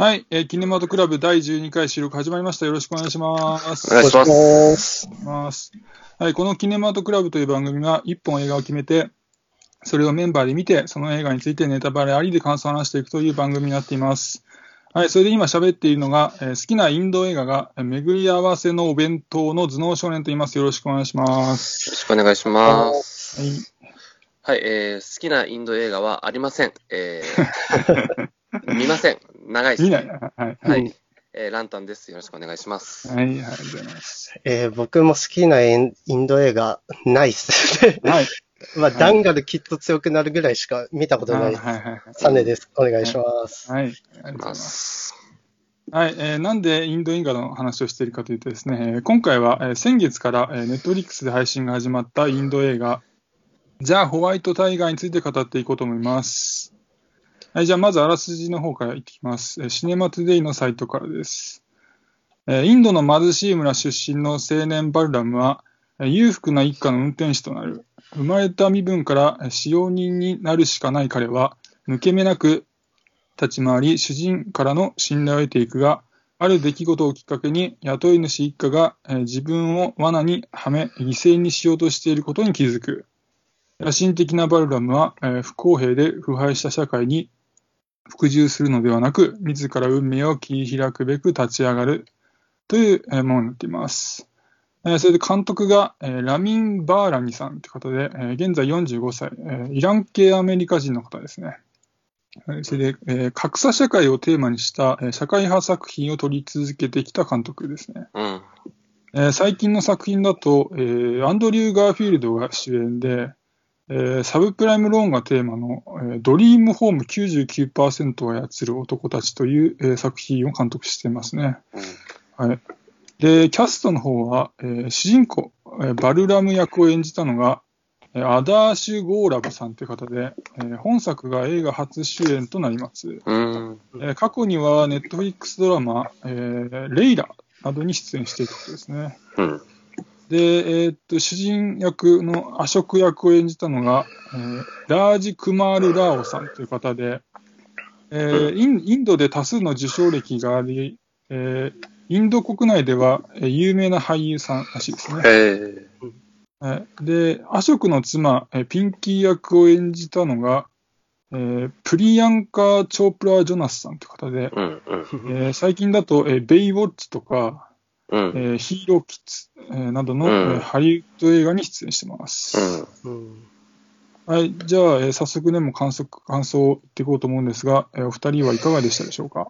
はい、えーキネマトクラブ第12回収録始まりました。よろしくお願いします。お願いしますます。はい、このキネマトクラブという番組は、一本映画を決めて、それをメンバーで見て、その映画についてネタバレありで感想を話していくという番組になっています。はい、それで今喋っているのが、えー好きなインド映画が、えー巡り合わせのお弁当の頭脳少年と言います。よろしくお願いします。よろしくお願いします。はい。はい、えー、好きなインド映画はありません。えー、見ません。長いです。ね。はい。ははい。い。えー、ランタンです。よろしくお願いします。はい、はい、ありがとうございます。えー僕も好きなインインド映画ないっすね。はい。まあ、ダンガルきっと強くなるぐらいしか見たことない。はい、はい。サネです。お願いします。はい。ありがとうございまます。す。はい、えーなんでインド映画の話をしているかというとですね、えー今回は、えー先月から、えー、ネットフリックスで配信が始まったインド映画、ザ・ホワイト・タイガーについて語っていこうと思います。はい、じゃあまずあらすじの方からいきます。シネマトゥデイのサイトからです。インドの貧しい村出身の青年バルラムは、裕福な一家の運転手となる。生まれた身分から使用人になるしかない彼は、抜け目なく立ち回り、主人からの信頼を得ていくが、ある出来事をきっかけに雇い主一家が、自分を罠にはめ、犠牲にしようとしていることに気づく。野心的なバルラムは、不公平で腐敗した社会に服従するのではなく、自ら運命を切り開くべく立ち上がるというえーものになっています。えーそれで監督が、えーラミン・バーラニさんという方で、えー現在45歳、えーイラン系アメリカ人の方ですね。はいそれで、えー格差社会をテーマにした、えー社会派作品を撮り続けてきた監督ですね。うん。えー最近の作品だと、えーアンドリュー・ガーフィールドが主演で、えーサブプライムローンがテーマの、えードリームホーム99%を操る男たちという、えー作品を監督していますね。はい。で、キャストの方は、えー主人公、えーバルラム役を演じたのが、えーアダーシュ・ゴーラブさんという方で、えー本作が映画初主演となります。うん。えー過去にはネットフリックスドラマ、えーレイラなどに出演していることですね。うん。で、えーっと、主人役のアショク役を演じたのが、えーラージ・クマール・ラーオさんという方で、えーインインドで多数の受賞歴があり、えーインド国内ではえー有名な俳優さんらしいですね。えー、はいで、アショクの妻、えーピンキー役を演じたのが、えープリヤンカ・チョープラ・ジョナスさんという方で、うん。うん。えー最近だと、えーベイウォッチとか、うん。えーヒーローキッズ、えーなどの、うん。えーハリウッド映画に出演してます。うん。はい、じゃあ、えー早速でも感想感想を言っていこうと思うんですが、えーお二人はいかがでしたでしょうか？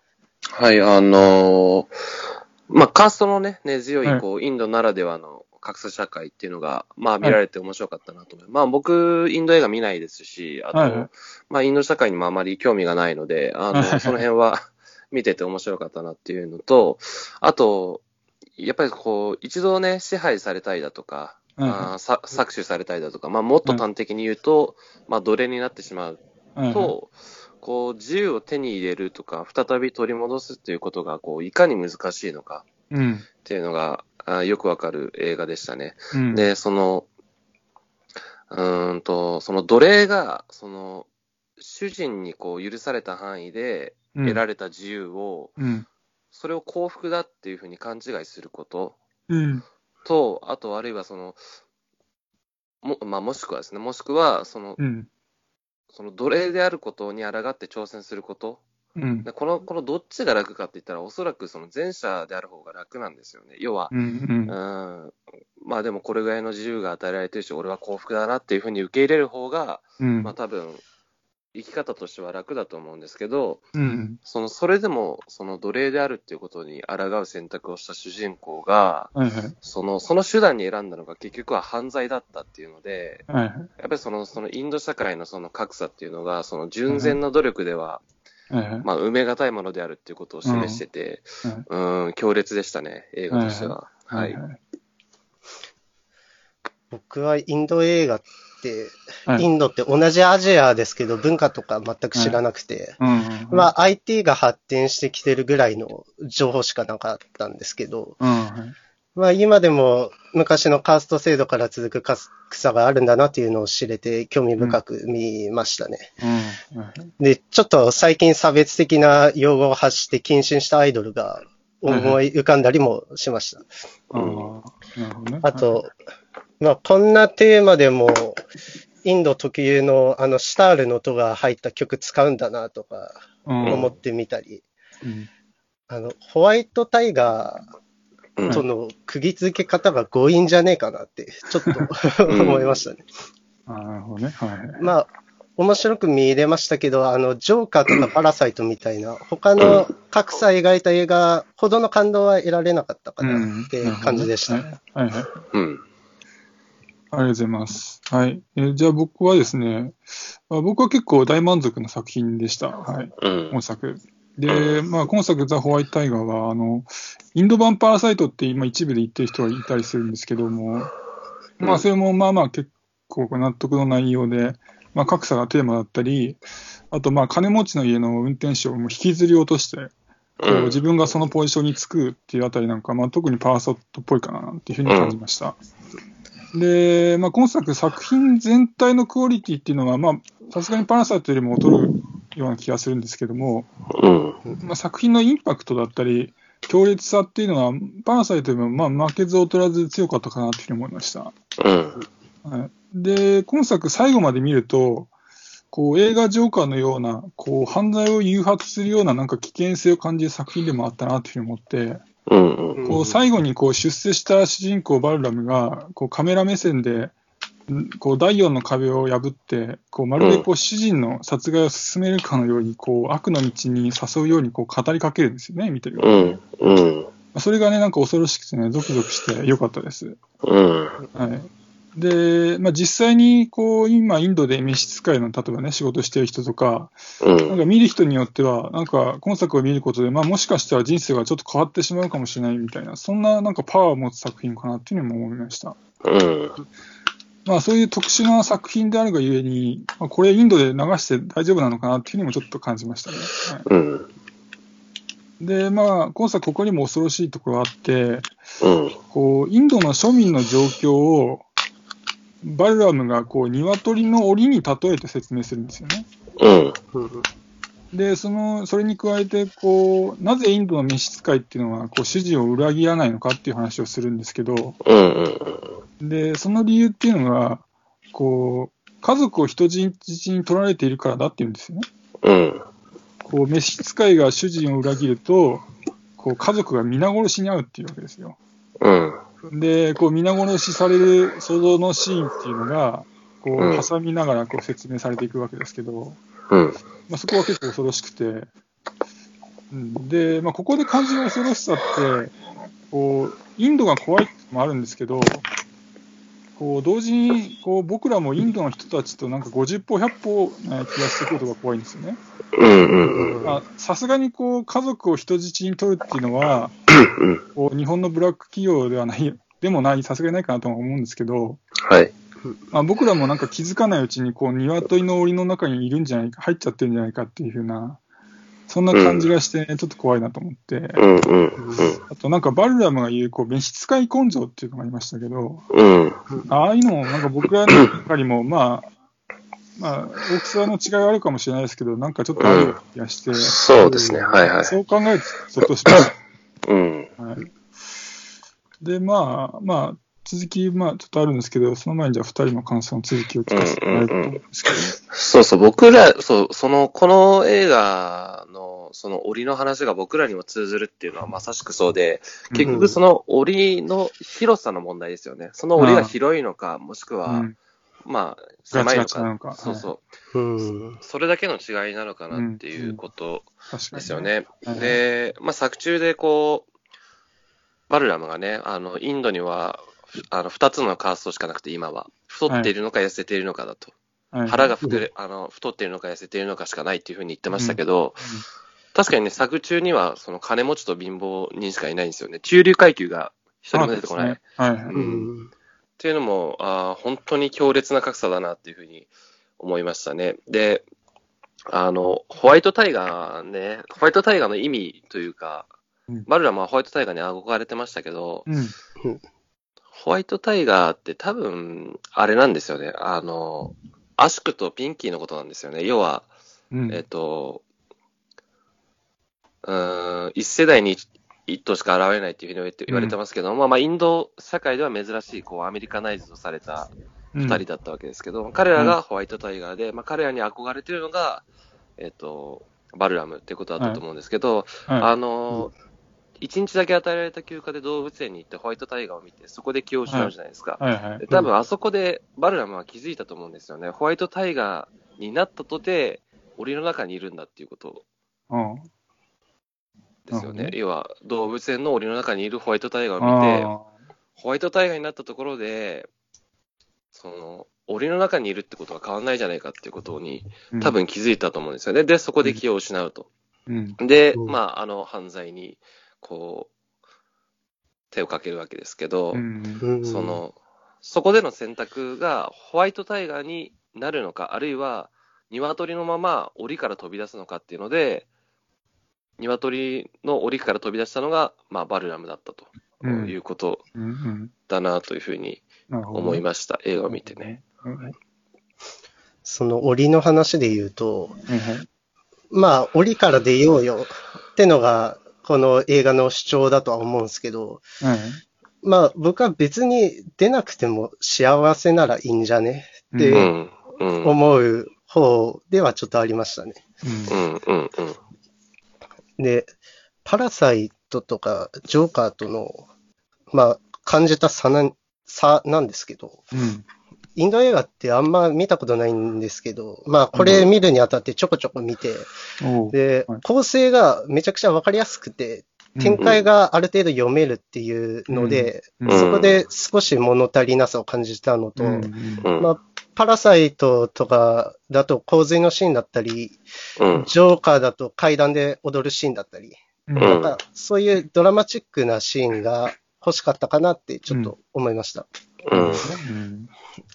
はい、あのーまあ、カーストのね、根強はい。い、こう、インドならではの格差社会っていうのが、まあ、見られて面白かったなと思います。まあ、僕、インド映画見ないですし、あと、はいはい。まあ、インド社会にもあまり興味がないので、あの、はいはい。その辺は 見てて面白かったなっていうのと、あと、やっぱりこう、一度ね、支配されたりだとか、はいあ搾取されたりだとか、まあ、もっと端的に言うと、まあ、奴隷になってしまうはいはいと、こう、自由を手に入れるとか、再び取り戻すっていうことが、こう、いかに難しいのかうん。っていうのが、あよくわかる映画でしたね。うん。で、その、うーんと、その奴隷が、その、主人にこう、許された範囲でうん。得られた自由を、うんそれを幸福だっていうふうに勘違いすること。うん。と、あと、あるいはその、も、まあ、もしくはですね、もしくは、その、うん。その奴隷であることに抗って挑戦すること、うん。でこの、このどっちが楽かって言ったら、おそらくその前者である方が楽なんですよね。要は、うんうん。うん、まあでもこれぐらいの自由が与えられてるし、俺は幸福だなっていうふうに受け入れる方が、うん。まあ多分、生き方としては楽だと思うんですけど、うん。その、それでも、その奴隷であるっていうことに抗う選択をした主人公が、はいはい。その、その手段に選んだのが結局は犯罪だったっていうので、やっぱりその、そのインド社会のその格差っていうのが、その純然な努力では、はいはい。まあ、埋め難いものであるっていうことを示してて、うん、強烈でしたね、映画としては。はい。はい。僕はインド映画って、はい。インドって同じアジアですけど、文化とか全く知らなくて、まあ IT が発展してきてるぐらいの情報しかなかったんですけど、うんはいまあ今でも昔のカースト制度から続く格差があるんだなっていうのを知れて興味深く見ましたね。うん。で、ちょっと最近差別的な用語を発して謹慎したアイドルが思い浮かんだりもしました。あと、まあこんなテーマでもインド特有のあのシタールの音が入った曲使うんだなとかうん、思ってみたり、うんあの、ホワイトタイガうんーとの釘付け方が強引じゃねえかなって、ちょっとう ん 思いましたね。なるほどね。はい。まあ、面白く見れましたけど、あの、ジョーカーとかパラサイトみたいな、他の格差描いた映画ほどの感動は得られなかったかなっていう感じでした。はいはい。うん。ありがとうございます。はい。えーじゃあ僕はですね、あ僕は結構大満足な作品でした。はい。うん。今作。で、まあ今作ザ・ホワイトタイガーは、あの、インド版パラサイトって今一部で言ってる人がいたりするんですけども、まあそれもまあまあ結構納得の内容で、まあ格差がテーマだったり、あとまあ金持ちの家の運転手を引きずり落として、こううん自分がそのポジションにつくっていうあたりなんか、まあ、特にパワーソットっぽいかなっていうふうに感じました。で、まあ、今作、作品全体のクオリティっていうのは、まあ、さすがにパラサイトよりも劣るような気がするんですけども、うん。まあ、作品のインパクトだったり、強烈さっていうのは、パラサイトよりも、まあ、負けず劣らず強かったかなというふうに思いました。うん。はい、で、今作最後まで見ると、こう映画ジョーカーのような、こう犯罪を誘発するようななんか危険性を感じる作品でもあったなというふうに思って、うん。うん。こう最後にこう出世した主人公バルラムがこうカメラ目線でんこう第4の壁を破ってこうまるでこう主人の殺害を進めるかのようにこう悪の道に誘うようにこう語りかけるんですよね、見てる。うん。うん。それがね、なんか恐ろしくてね、ゾクゾクしてよかったです。うん。はい。で、まあ、実際にこう今インドで召使いの例えばね仕事してる人とか、うん。なんか見る人によっては、なんか今作を見ることで、まあ、もしかしたら人生がちょっと変わってしまうかもしれないみたいな、そんななんかパワーを持つ作品かなっていうのも思いました。うん。まあ、そういう特殊な作品であるがゆえに、まあ、これインドで流して大丈夫なのかなっていうのもちょっと感じましたね。はうん。い、で、まあ、今作ここにも恐ろしいところがあって、うん。こう、インドの庶民の状況を、バルラムがこう鶏の檻に例えて説明するんですよね。うん。うんで、その、それに加えて、こう、なぜインドの召使いっていうのは、こう、主人を裏切らないのかっていう話をするんですけど、うん。で、その理由っていうのが、こう、家族を人質に取られているからだっていうんですよね。うん。こう、召使いが主人を裏切ると、こう、家族が皆殺しに遭うっていうわけですよ。うん。で、こう、皆殺しされる想像のシーンっていうのが、こう挟みながらこう説明されていくわけですけど、うん。まあ、そこは結構恐ろしくて、うん、で、まあ、ここで感じる恐ろしさって、こう、インドが怖いってのもあるんですけど、こう、同時に、こう、僕らもインドの人たちとなんか50歩100歩な気がしてくることが怖いんですよね。さすがにこう、家族を人質に取るっていうのは、うん。こう日本のブラック企業ではない、でもない、さすがにないかなとは思うんですけど、はい。まあ、僕らもなんか気づかないうちに、こう、鶏の檻の中にいるんじゃないか、入っちゃってるんじゃないかっていうふうな、そんな感じがして、ちょっと怖いなと思って、うん。うん。あとなんかバルラムが言う、こう、召使い根性っていうのがありましたけど、うん。ああいうのも、なんか僕らの中にも、まあ、まあ、大きさの違いはあるかもしれないですけど、なんかちょっとある気がして、そうですね。はいはい。そう考えると、ゾッとしましうん。た。はい。で、まあ、まあ、続き、まあ、ちょっとあるんですけど、その前にじゃあ、二人の感想の続きを聞かせてもらえると思うんですけど、そうそう、僕ら、そう、その、この映画の、その檻の話が僕らにも通ずるっていうのはまさしくそうで、結局その檻の広さの問題ですよね。その檻が広いのか、もしくは、うんまあ、狭いのガチガチなのかそうそう。うん。それだけの違いなのかなっていうこと確かに。ですよ。ね。はいで、まあ、作中でこう、バルラムがね、あの、インドには、あの、二つのカーストしかなくて、今は。太っているのか痩せているのかだと。はい腹が膨れ、あの、太っているのか痩せているのかしかないっていうふうに言ってましたけど、確かにね、作中には、その金持ちと貧乏人しかいないんですよね。中流階級が一人も出てこないはい。うん。ていうのも、あー本当に強烈な格差だなっていうふうに思いましたね。で、あの、ホワイトタイガーね、ホワイトタイガーの意味というか、うんバルラムはホワイトタイガーに憧れてましたけど、うん。ホワイトタイガーって多分、あれなんですよね。あの、アシュクとピンキーのことなんですよね。要は、うん。えっと、うーん、一世代に一頭しか現れないっていうふうに言われてますけど、まあまあ、インド社会では珍しい、こう、アメリカナイズドされたうん二人だったわけですけど、彼らがホワイトタイガーで、まあ彼らに憧れてるのが、えっと、バルラムっていうことだったと思うんですけど、はいあの、一日だけ与えられた休暇で動物園に行ってホワイトタイガーを見て、そこで気を失うじゃないですか。はいはいで。多分あそこでバルラムは気づいたと思うんですよね。ホワイトタイガーになったとて、檻の中にいるんだっていうことうん。ですよね。要は動物園の檻の中にいるホワイトタイガーを見て、あホワイトタイガーになったところで、その、檻の中にいるってことは変わんないじゃないかっていうことに、ー多分気づいたと思うんですよね。で、そこで気を失うと。うん。で、うんまあ、あの、犯罪に、こう、手をかけるわけですけど、うん。うんそ、の、そこでの選択がホワイトタイガーになるのか、あるいは鶏のまま檻から飛び出すのかっていうので、鶏の檻から飛び出したのが、まあ、バルラムだったとうんいうことうんうん。だなというふうに。思いました、映画を見てね。うん。その檻の話で言うと、はいはい。まあ、檻から出ようよってのが、この映画の主張だとは思うんですけど、はい。まあ、僕は別に出なくても幸せならいいんじゃね？でううんん、うん、思う方ではちょっとありましたね。うん、うん、うん。で、パラサイトとかジョーカーとの、まあ、感じた差な差なんですけど、うん。インド映画ってあんま見たことないんですけど、まあ、これ見るにあたってちょこちょこ見て、おうではい、構成がめちゃくちゃわかりやすくて、展開がある程度読めるっていうので、うん。そこで少し物足りなさを感じたのと、まあ、パラサイトとかだと洪水のシーンだったり、うん、ジョーカーだと階段で踊るシーンだったり、うん。うんなんかそういうドラマチックなシーンが欲しかったかなってちょっと思いました。うん、うん。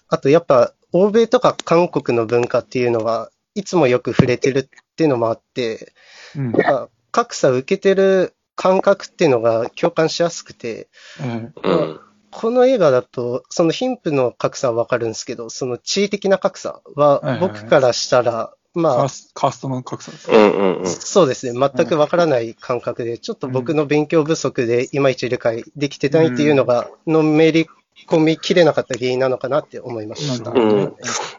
あとやっぱ欧米とか韓国の文化っていうのはいつもよく触れてるっていうのもあって、うん。なんか格差を受けてる感覚っていうのが共感しやすくて、はいうん、この映画だと、その貧富の格差はわかるんですけど、その地位的な格差ははいはい僕からしたら、まあ、カースカーストの格差です。うん、うん、うん。そうですね、全くわからない感覚で、ちょっと僕の勉強不足でいまいち理解できてないっていうのが、のめり込みきれなかった原因なのかなって思いました。うん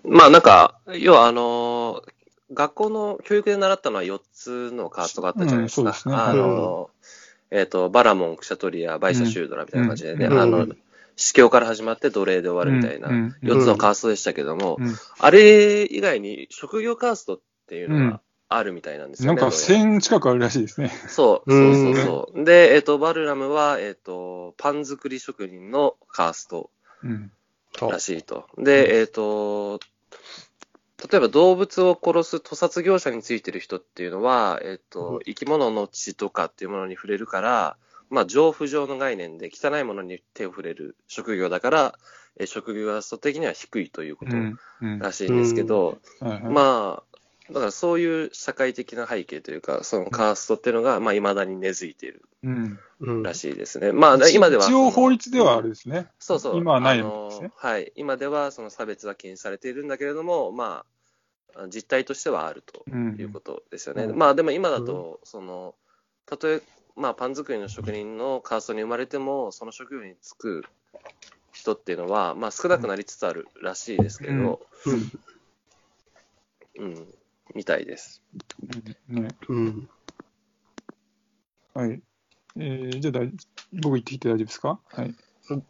まあなんか、要はあのー学校の教育で習ったのは4つのカーストがあったじゃないですか。うんそうですねあのーえっ、と、バラモン、クシャトリア、バイシャシュードラみたいな感じでね、うんあのうん、司教から始まって奴隷で終わるみたいな、うん4つのカーストでしたけども、うんあれ以外に職業カーストっていうのがあるみたいなんですよね。なんかどうやら1000近くあるらしいですね。そう、うんそうそうそう。で、えっ、と、バルラムは、えっ、と、パン作り職人のカーストうん。らしいと。で、えっ、と、例えば動物を殺す屠殺業者についてる人っていうのは、えっ、うんと、生き物の血とかっていうものに触れるから、まあ、情不上の概念で汚いものに手を触れる職業だから、えー職業がスト的には低いということうん。うん。らしいんですけど、まあ、だからそういう社会的な背景というか、そのカーストっていうのが、まあ、未だに根付いているうん。うんらしいですね。まあ、今では。一応法律ではあるですね。そうそう。今はないあんですねのはい。今ではその差別は禁止されているんだけれども、まあ、実態としてはあるとうんいうことですよね。うんまあ、でも今だと、その、たとえ、まあ、パン作りの職人のカーストに生まれても、その職業に就く人っていうのは、まあ、少なくなりつつあるらしいですけど、うん、みたいです。うんね。うん。はい。えー、じゃあ大、僕言ってきて大丈夫ですか？はいうん。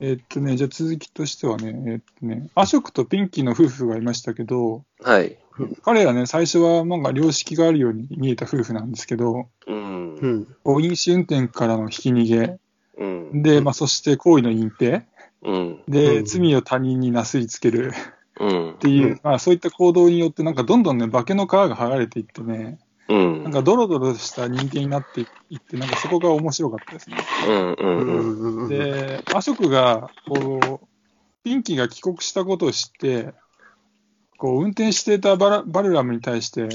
えーっとね、じゃあ続きとしてはね、えーっとね、アショクとピンキーの夫婦がいましたけど、はい。彼らね、最初はなんか良識があるように見えた夫婦なんですけど、うん。う。ん。こう飲酒運転からのひき逃げ、うん。で、まあ、そして行為の隠蔽、うん。で、うん罪を他人になすりつけるうんっ。ていう、うんまあ、そういった行動によって、なんかどんどんね、化けの皮が剥がれていってね、うん。なんかドロドロした人間になっていって、なんかそこが面白かったですね。うん。う。うんん。で、アショクが、こう、ピンキーが帰国したことを知って、こう、運転していたバラバルラムに対して、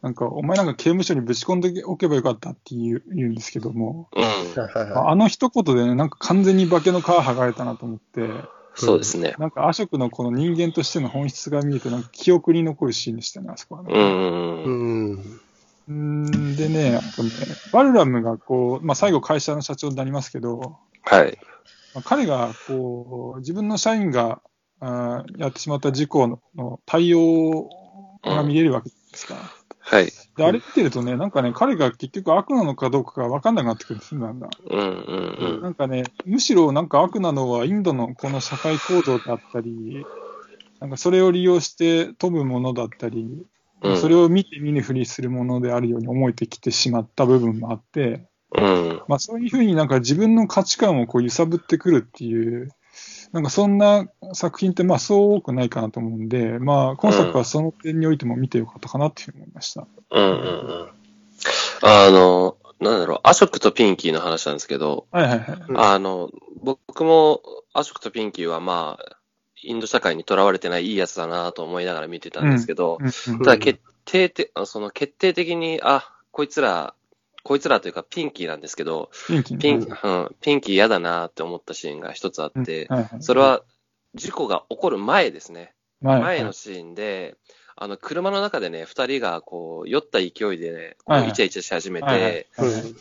なんか、お前なんか刑務所にぶち込んでおけばよかったって言う言うんですけども、うん。あの一言でね、なんか完全に化けの皮剥がれたなと思って、そうですね。なんか、アショクのこの人間としての本質が見えて、なんか記憶に残るシーンでしたね、あそこはね。うんうんううん。でね、あとね、バルラムがこう、まあ、最後会社の社長になりますけど、はい。まあ彼がこう自分の社員があーやってしまった事故のの対応が見れるわけですか。はい。で、あれ見てるとね、なんかね、彼が結局悪なのかどうかが分かんなくなってくるんですよ、だんだん。うんうんなんかね、むしろなんか悪なのはインドのこの社会構造だったり、なんかそれを利用して飛ぶものだったり、うん。それを見て見ぬふりするものであるように思えてきてしまった部分もあって、うん。まあそういうふうになんか自分の価値観をこう揺さぶってくるっていう、なんかそんな作品ってまあそう多くないかなと思うんで、まあ今作はその点においても見てよかったかなっていうふうに思いました。うんうんうん。あの、なんだろう、アショクとピンキーの話なんですけど、はいはいはい。うんあの、僕もアショクとピンキーはまあ、インド社会にとらわれてないいいやつだなと思いながら見てたんですけど、うんうんただ決定的、あその決定的に、あ、こいつら、こいつらというかピンキーなんですけど、ピンキーピン、ねうん、ピンキー嫌だなって思ったシーンが一つあって、はいはいそれは事故が起こる前ですね。はい。前のシーンで、あの、車の中でね、二人がこう、酔った勢いでね、こうイチャイチャし始めて、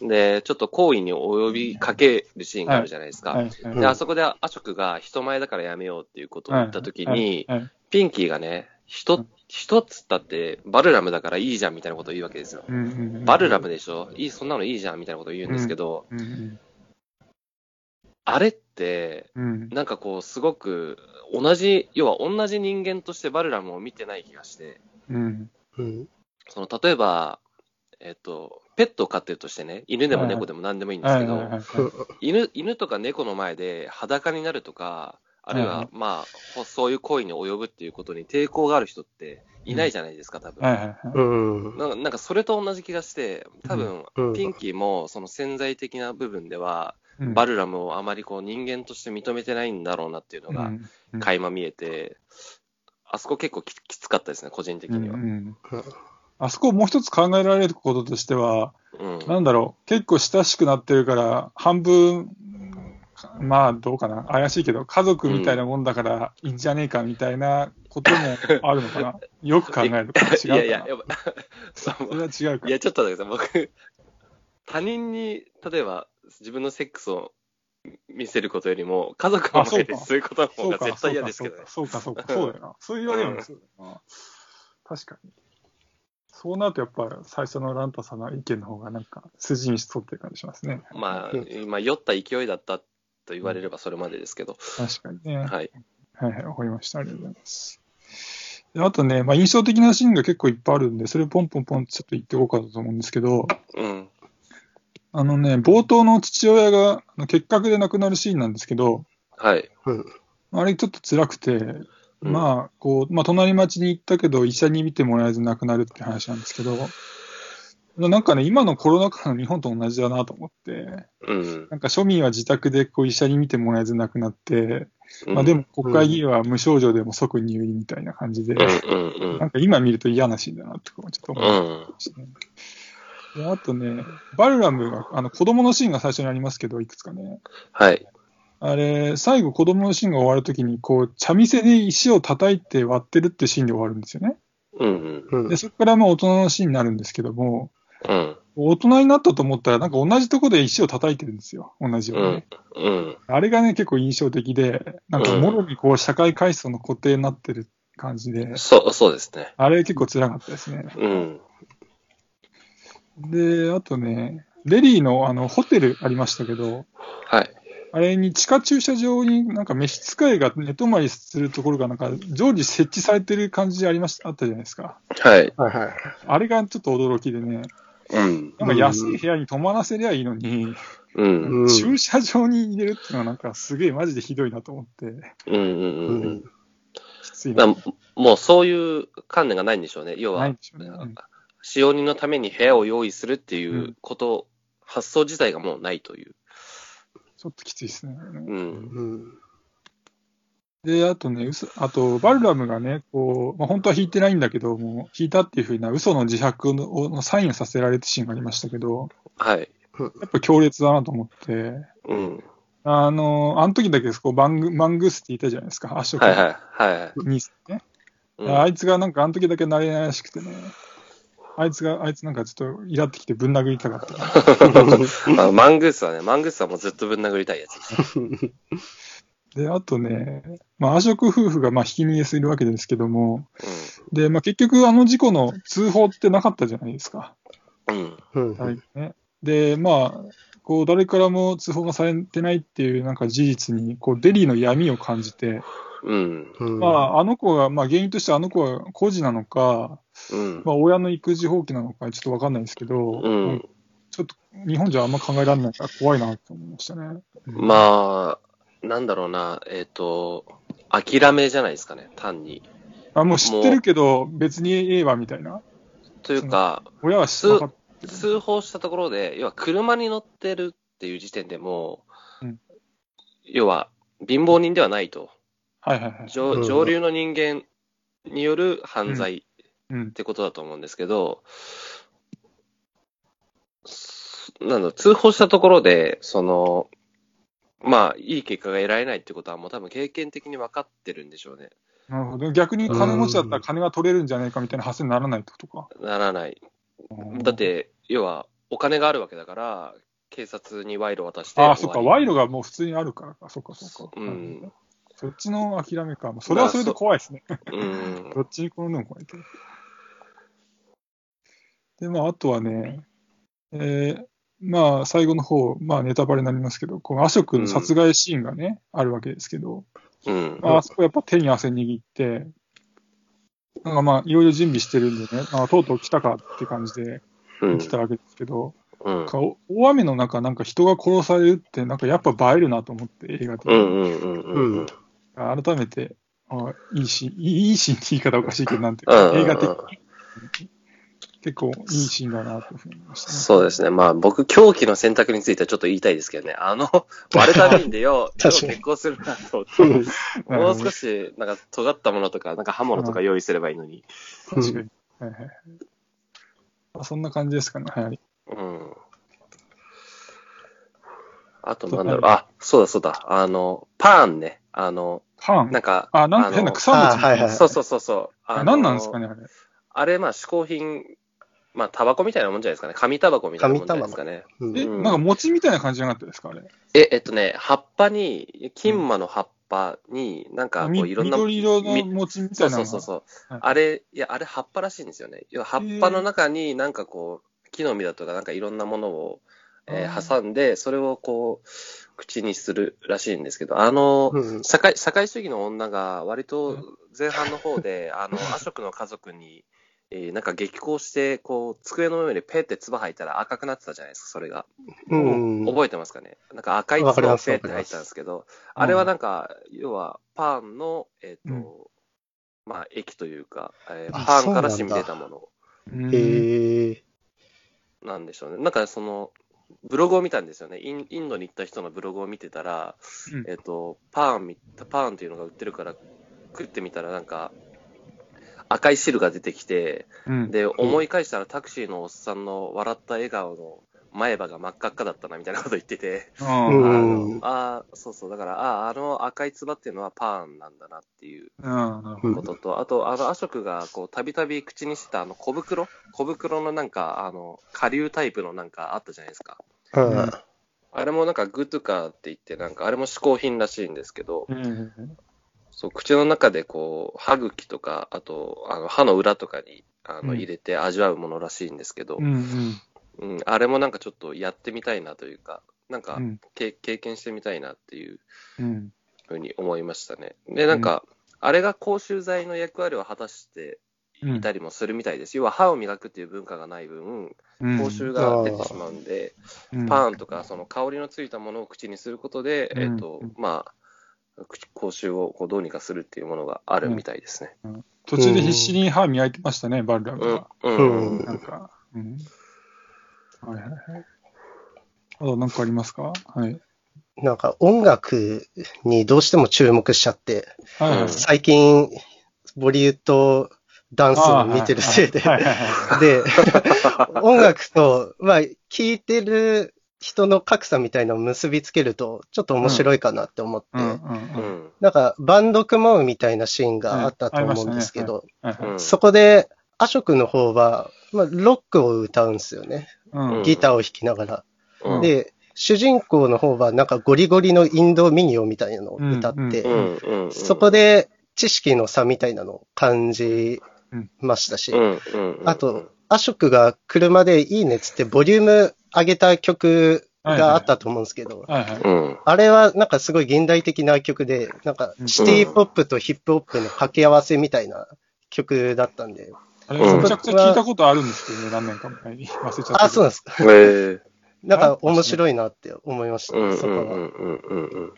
で、ちょっと行為に及びかけるシーンがあるじゃないですか。で、あそこでアショクが人前だからやめようっていうことを言ったときに、ピンキーがね、一、一つったってバルラムだからいいじゃんみたいなことを言うわけですよ。バルラムでしょ？いい、そんなのいいじゃんみたいなことを言うんですけど、あれって、うん。なんかこう、すごく、同じ、要は同じ人間としてバルラムを見てない気がして、うん。うん。その、例えば、えっと、ペットを飼ってるとしてね、犬でも猫でも何でもいいんですけど、犬、犬とか猫の前で裸になるとか、あるいはまあ、ほそういう行為に及ぶっていうことに抵抗がある人っていないじゃないですか、多分。なんかなんかそれと同じ気がして、多分、うん。ピンキーもその潜在的な部分では、うんバルラムをあまりこう人間として認めてないんだろうなっていうのが垣間見えて、あそこ結構ききつかったですね、個人的には。うんうんあそこもう一つ考えられることとしては、うん。なんだろう、結構親しくなってるから、半分、まあどうかな、怪しいけど、家族みたいなもんだからいいんじゃねえかみたいなこともあるのかな。よく考えると違うかな。いやいや、やっぱ、それは違うかい。や、ちょっと待ってください。僕、他人に、例えば、自分のセックスを見せることよりも、家族の前でそういうことの方が絶対嫌ですけどね。そうか、そうか、そうだよな。そう言われるのそうだよな。確かに。そうなるとやっぱ最初のランタさんの意見の方がなんか筋に沿ってる感じしますね。まあ、今、酔った勢いだったと言われればそれまでですけど。確かにね。はい。はいはい、わかりました。ありがとうございます。であとね、まあ、印象的なシーンが結構いっぱいあるんで、それをポンポンポンってちょっと言っておこうかなと思うんですけど、うん。あのね、冒頭の父親があの結核で亡くなるシーンなんですけど、はい。うん。あれちょっと辛くて、うんまあ、こう、まあ、隣町に行ったけど、医者に見てもらえず亡くなるって話なんですけど、なんかね、今のコロナ禍の日本と同じだなと思って、うん。なんか庶民は自宅でこう医者に見てもらえず亡くなって、うんまあでも国会議員は無症状でも即入院みたいな感じで、うんうんうんなんか今見ると嫌なシーンだなってこうちょっと思いましたね。であとね、バルラムが、あの子供のシーンが最初にありますけど、いくつかね。はい。あれ、最後子供のシーンが終わるときに、こう、茶店で石を叩いて割ってるってシーンで終わるんですよね。うんうん。うんで、そこからまあ大人のシーンになるんですけども、うん。大人になったと思ったら、なんか同じとこで石を叩いてるんですよ。同じようにね。うん。あれがね、結構印象的で、なんかもろにこう、社会階層の固定になってる感じで、そう、そうですね。あれ結構辛かったですね。うん。で、あとね、レリーのあの、ホテルありましたけど、はい。あれに地下駐車場になんか召使いが寝泊まりするところがなんか常時設置されてる感じでありました、あったじゃないですか。はい。はいはい。あれがちょっと驚きでね、うん。なんか安い部屋に泊まらせりゃいいのに、うん。うん駐車場に入れるっていうのはなんかすげえマジでひどいなと思って、うんうんうんうん。きついだな。もうそういう観念がないんでしょうね。要はないんで、しょうね。うん使用人のために部屋を用意するっていうこと、発想自体がもうないという。ちょっときついですね。うん。うん。で、あとね、嘘あと、バルラムがね、こう、まあ、本当は弾いてないんだけど、もう弾いたっていうふうな嘘の自白ののサインをさせられたシーンがありましたけど、はい。やっぱ強烈だなと思って、うん。あの、あの時だけこうマング、マングースって言ったじゃないですか、圧色はいはい。はいはい。にね。うんあいつがなんかあの時だけ慣れないらしくてね、あいつが、あいつなんかちょっとイラってきてぶん殴りたかった。まあマングースはね、マングースはもうずっとぶん殴りたいやつです。で、あとね、まあ、アショク夫婦がまあひき逃げするわけですけども、で、まあ、結局あの事故の通報ってなかったじゃないですか。うん。うん。うんはいね、で、まあ、こう誰からも通報がされてないっていうなんか事実に、こうデリーの闇を感じて、うん。うんまあ、あの子が、まあ原因としてあの子は孤児なのか、うん。まあ親の育児放棄なのかちょっとわかんないですけど、うん。ちょっと日本じゃあんま考えられないから怖いなと思いましたね。まあ、なんだろうな、えっ、と、諦めじゃないですかね、単に。あ、もう知ってるけど別にええわみたいな。というか、親は知通報したところで、要は車に乗ってるっていう時点でもう、うん要は貧乏人ではないと。はいはいはい。上うん上流の人間による犯罪うんっ。てことだと思うんですけど、すなんだ、通報したところで、その、まあ、いい結果が得られないってことはもう多分経験的に分かってるんでしょうね。なるほど。逆に金持ちだったら金が取れるんじゃないかみたいな発想にならないってことか。ならない。うんだっ、て、要は、お金があるわけだから、警察に賄賂を渡して。ああ、そっか、賄賂がもう普通にあるからか。そっかそっか。うんそっちの諦めか。それはそれで怖いですね。うん。どっちに転んでも怖いけど。で、まあ、あとはね、えーまあ、最後の方、まあ、ネタバレになりますけど、このアショクの殺害シーンがね、あるわけですけど、うん。まあ、あそこやっぱ手に汗握って、なんかまあ、いろいろ準備してるんでね、あとうとう来たかって感じでうん来たわけですけど、うんなんかお大雨の中、なんか人が殺されるって、なんかやっぱ映えるなと思って、映画で。う改めて、あいいシーン、いいシーンって言い方おかしいけど、なんていうか、映画的に結構いいシーンだなと思いましたね。そうですね。まあ僕、狂気の選択についてはちょっと言いたいですけどね。あの、割れた瓶でよ、よ結婚するなと思って。うんもう少し、なんか、尖ったものとか、なんか刃物とか用意すればいいのに。確かに。はいはいはいあそんな感じですかね。はい。うん。あと、なんだろう。あ、そうだそうだ。あの、パーンね。あの、パンなんか、あ、なんのか変な草餅みたいなそうそうそうそう。あの何なんですかね、あれ。あれ、まあ、嗜好品、まあ、タバコみたいなもんじゃないですかね。紙タバコみたいなもんじゃないですかね。うんえ、うんなんか餅みたいな感じじゃなかったですか、あれ？え、えっとね、葉っぱに、金馬の葉っぱに、なんかこみういろんな。緑色のみ餅みたそいうな。そうそうそう。はいあれ、いや、あれ葉っぱらしいんですよね。要は葉っぱの中になんかこう、木の実だとかなんかいろんなものを、えー挟んで、それをこう、口にするらしいんですけど、あの、うん社会、社会主義の女が割と前半の方で、あの、アショクの家族に、えーなんか激高して、こう、机の上にペって唾吐いたら赤くなってたじゃないですか、それが。うん覚えてますかね？なんか赤い唾をペって入ったんですけど、あれはなんか、要はパンの、えっ、と、うん。まあ、液というか、えーあパンから染み出たもの。うんへえ。なんでしょうね。なんかその、ブログを見たんですよね。インインドに行った人のブログを見てたら、うんえっ、と、パンみ、パンっていうのが売ってるから食ってみたらなんか、赤い汁が出てきて、うんで、思い返したらタクシーのおっさんの笑った笑顔の前歯が真っ赤っかだったなみたいなこと言ってて、ううん。んああ、そうそう、だから、ああ、あの赤いつばっていうのはパーンなんだなっていうことと、あと、あの、アショクが、こう、たびたび口にしてた、あの、小袋？小袋のなんか、あの、下流タイプのなんかあったじゃないですか。うん。あれもなんか、グトゥカって言って、なんか、あれも嗜好品らしいんですけど、うん。そう、口の中でこう、歯茎とか、あと、あの、歯の裏とかに、あの、うん。入れて味わうものらしいんですけど、うんうんうん、あれもなんかちょっとやってみたいなというか、なんか、うん。け経験してみたいなっていううん。ふうに思いましたね。で、なんか、あれが口臭剤の役割を果たしてうん。いたりもするみたいです。要は歯を磨くっていう文化がない分、うん。口臭が出てしまうんで、うん。パーンとかその香りのついたものを口にすることで、うん。えっ、と、まあ、口口臭をこうどうにかするっていうものがあるみたいですね。途中で必死に歯磨いてましたね、バルラが。、うん、うん。なんか、うん。はいはいはい。あと何かありますか？はい。なんか音楽にどうしても注目しちゃって、はいはい。最近、ボリウッドダンスを見てるせいで、で、音楽と、まあ、聴いてる人の格差みたいなのを結びつけると、ちょっと面白いかなって思って。なんか、バンド組もうみたいなシーンがあったと思うんですけど、そこで、アショクの方は、まあ、ロックを歌うんですよね。うんギターを弾きながら。うん、で、主人公の方は、なんかゴリゴリのインド民謡みたいなのを歌って、うん、うん、うん。そこで知識の差みたいなのを感じましたし、うん、うん。あと、アショクが車でいいねっつってボリューム上げた曲があったと思うんですけど、はいはい。うん。あれはなんかすごい現代的な曲で、なんかシティポップとヒップホップの掛け合わせみたいな曲だったんで、あれ、うんめちゃくちゃ聞いたことあるんですけどね、何年か前に。忘れちゃった。あ、そうなんですか。ええなんか面白いなって思いましたうん、うね、そこん、うん、は。うん、うん。うん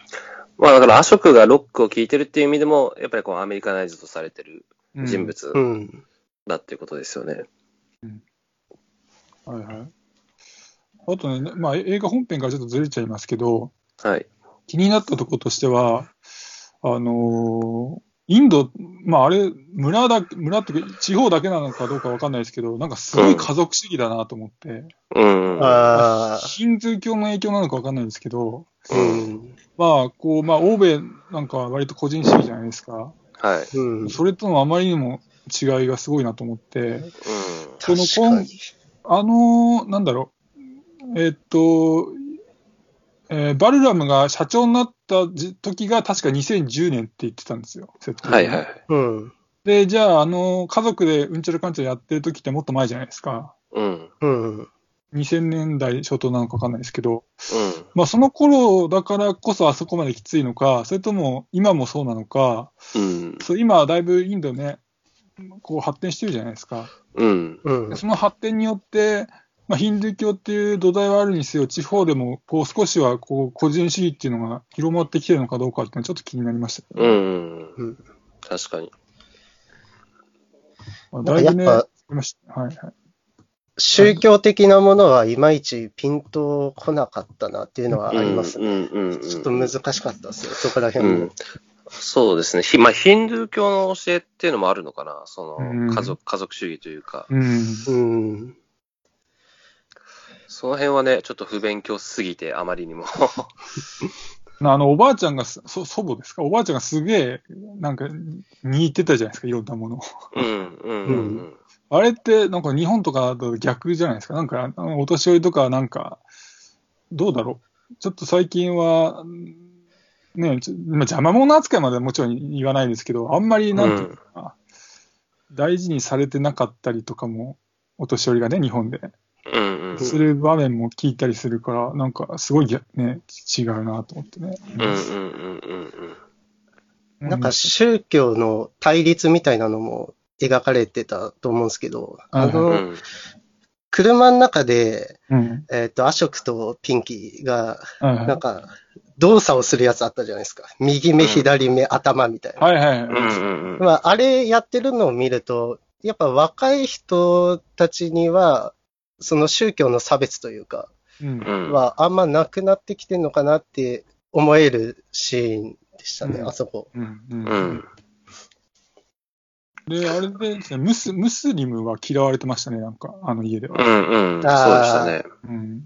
まあだから、アショクがロックを聴いてるっていう意味でも、やっぱりこうアメリカナイズとされてるうん人物うん。だっていうことですよね。はいはい。あとね、まあ、映画本編からちょっとずれちゃいますけど、はい。気になったところとしては、あのーインド、まああれ、村だ、村っていうか、地方だけなのかどうかわかんないですけど、なんかすごい家族主義だなと思って、うん。ああ、ヒンズー教の影響なのかわかんないですけど、うん。まあ、こう、まあ、欧米なんかは割と個人主義じゃないですか。はい。うん。それとのあまりにも違いがすごいなと思って、うその確かに。あのーなんだろう、えーっと、えーバルラムが社長になった時時が確か2010年って言ってたんですよ、設定はいはい。うん。で、じゃあ、あの、家族でうんちゃらかんちゃらやってる時ってもっと前じゃないですか。うん。うん。2000年代初頭なのかわかんないですけど、うん。まあその頃だからこそあそこまできついのか、それとも今もそうなのか、うん。そう今はだいぶインドね、こう発展してるじゃないですか。うん。うん。その発展によって、まあ、ヒンドゥー教っていう土台はあるにせよ、地方でもこう少しはこう個人主義っていうのが広まってきてるのかどうかっていうのはちょっと気になりましたけど、うん。うん確かに。まあ、だいぶね、はいはい。宗教的なものはいまいちピンとこなかったなっていうのはありますね。うん。うん。うん。ちょっと難しかったですよ、そこらう辺もん。そうですね。ひまあ、ヒンドゥー教の教えっていうのもあるのかな。そうんの、家族、家族主義というか。うん。うん。その辺はね、ちょっと不勉強すぎて、あまりにも。あの、おばあちゃんがす、そ祖母ですか？おばあちゃんがすげえ、なんか、似てたじゃないですか、いろんなもの。うん。うん。うん。あれって、なんか日本とかだと逆じゃないですか？なんか、お年寄りとかなんか、どうだろう？ちょっと最近は、ね、ちょまあ、邪魔者扱いまではもちろん言わないですけど、あんまり、なんていうのかな、大事にされてなかったりとかも、お年寄りがね、日本で、うん。うん。する場面も聞いたりするから、なんか、すごい逆ね、違うなと思ってね。うん。うん。うん。うん。なんか宗教の対立みたいなのも描かれてたと思うんですけど、あはいの、うん。車の中で、うん。えっ、と、アショクとピンキーが、なんか、動作をするやつあったじゃないですか。右目、うん左目、頭みたいな。はいはいうん。はい。うん。まあ、あれやってるのを見ると、やっぱ若い人たちには、その宗教の差別というか。はあんまなくなってきてるのかなって思えるシーンでしたね、うんあそこ。うんううんん。で、あれでですねムス、ムスリムは嫌われてましたね、なんか、あの家では。うん。うん。そうでしたね。うん。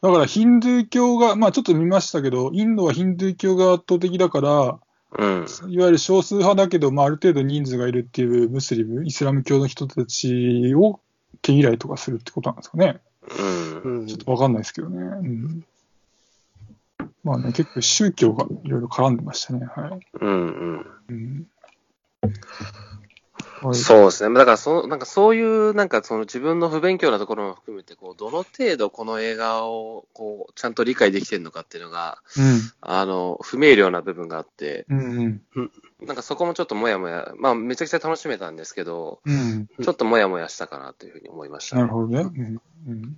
だから、ヒンドゥー教が、まあちょっと見ましたけど、インドはヒンドゥー教が圧倒的だから、うん。いわゆる少数派だけど、まあある程度人数がいるっていうムスリム、イスラム教の人たちを毛嫌いとかするってことなんですかね。うん。うんちょっとわかんないですけどね。うん。まあね、結構宗教がいろいろ絡んでましたね。はい。うん。うん。うん。はいそうですね。だから、その、なんかそういう、なんかその自分の不勉強なところも含めて、こう、どの程度この映画を、こう、ちゃんと理解できてるのかっていうのが、あの、不明瞭な部分があって、うん。うんうん。なんかそこもちょっともやもや、まあ、めちゃくちゃ楽しめたんですけど、うん。ちょっともやもやしたかなというふうに思いました、なるほどね。うん。うん。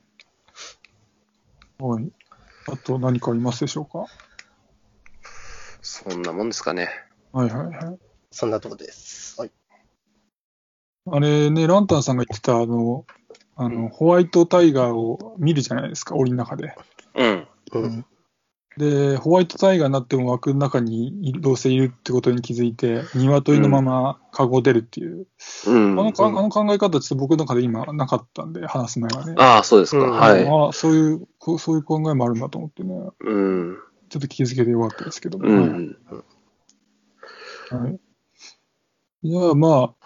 はい。あと何かありますでしょうか？そんなもんですかね。はいはいはい。そんなとこです。はい。あれね、ランタンさんが言ってた、あの、あの、ホワイトタイガーを見るじゃないですか、檻の中で。うん。うん。で、ホワイトタイガーになっても枠の中にどうせいるってことに気づいて、鶏のままカゴを出るっていう、うん。あのかあの考え方って僕の中で今なかったんで、話す前はね。ああ、そうですか。うんはい。あそういう、こうそういう考えもあるんだと思ってね、うん。ちょっと気づけてよかったですけども。うん。はい。じゃあまあ、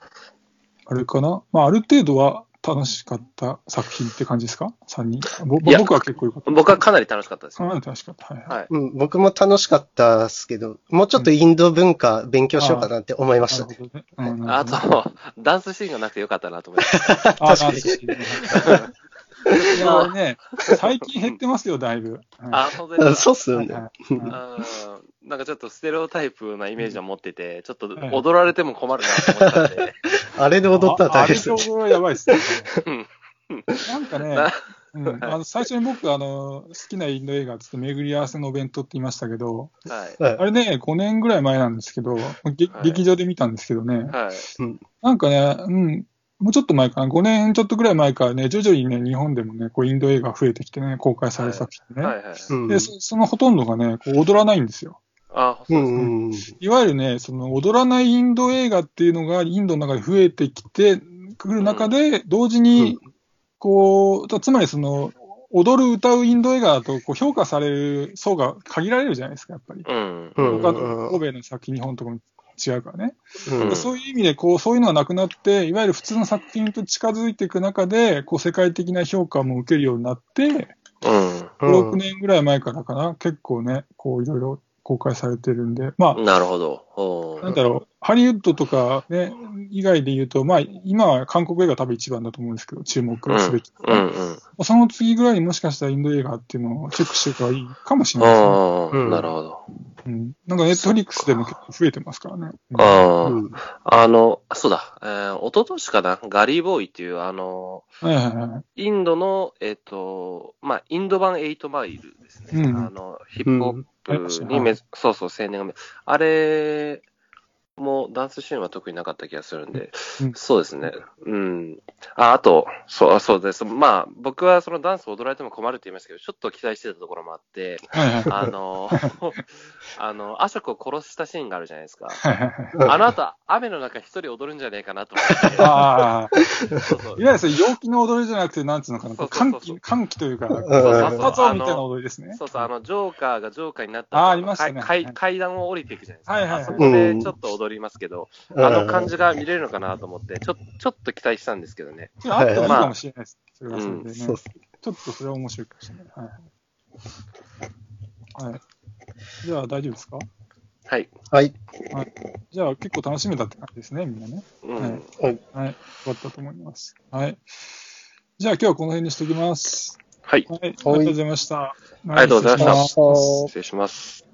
あれかな？まあ、ある程度は楽しかった作品って感じですか ?3 人。僕は結構良かった。僕はかなり楽しかったですよ。かなり楽しかった。はい、はい。はい。うん、僕も楽しかったですけど、もうちょっとインド文化勉強しようかなって思いましたね。なるほどね。うんなあと、ダンスシーンがなくてよかったなと思いました。あ、確かにいやね、最近減ってますよ、だいぶ。あ、本当ですか？そうっすよね。なんかちょっとステレオタイプなイメージを持ってて、ちょっとはい踊られても困るなと思ったんで、あれで踊ったら大変です。ね。ああれとやばいっすね。うん。なんかねな、うん、あの最初に僕、あの、好きなインド映画っつって巡り合わせのお弁当って言いましたけど、はい。はいあれね、5年ぐらい前なんですけど、げはい。劇場で見たんですけどね、はい。なんかね、うん、もうちょっと前かな、5年ちょっとぐらい前からね、徐々にね、日本でもね、こうインド映画増えてきてね、公開される作品ね。はい。はい。うんで、そそのほとんどがね、こう踊らないんですよ。あ、そうですね。うんうんいわゆるね、その踊らないインド映画っていうのがインドの中で増えてきてくる中で、同時に、こう、つまりその、踊る、歌うインド映画だとこう評価される層が限られるじゃないですか、やっぱり。うん。欧米の作品、日本とかも違うからね。うんそういう意味で、こう、そういうのがなくなって、いわゆる普通の作品と近づいていく中で、こう、世界的な評価も受けるようになって、うん。5、6年ぐらい前からかな、結構ね、こう、いろいろ公開されてるんで、まあ、なるほど。なんだろう、ハリウッドとかね、以外で言うと、まあ、今は韓国映画多分一番だと思うんですけど、注目すべき。うんうん。その次ぐらいにもしかしたらインド映画っていうのをチェックしておく方がいいかもしれないですね。なるほど。うん。なんかネットフリックスでも結構増えてますからね。うんああ、うんあの、そうだ、えー、一昨年かな、ガリーボーイっていう、あの、はいはいはい。インドの、えっ、と、まあ、インド版8マイルですね。うんあの、ヒップホップにうんめ、そうそう、青年がめ、あれもダンスシーンは特になかった気がするんで、うんそうですね。うん。あ、あと、そう、そうです。まあ、僕はそのダンス踊られても困るって言いましたけど、ちょっと期待してたところもあって、あの、あの、アショクを殺したシーンがあるじゃないですか。あの後、雨の中一人踊るんじゃねえかなと思って。ああ、いわゆる陽気の踊りじゃなくて、なんつうのかな、歓喜、歓喜というか、そう発発音みたいな踊りですね。そうそう、あの、ジョーカーがジョーカーになったあーありましたね階段を降りていくじゃないですか。はいはいはいあそこでちょっと踊りますけど、あの感じが見れるのかなと思って、ちょちょっと期待したんですけどね。あってもいいかもしれないです。それはそれでね。ちょっとそれは面白いかもしれない。はい。はい。じゃあ大丈夫ですか？はい。はい。じゃあ結構楽しめたって感じですね、みんなね。うん。はいはい。よかったと思います。はい。じゃあ今日はこの辺にしておきます。はい。はい。ありがとうございました。ありがとうございました失礼します。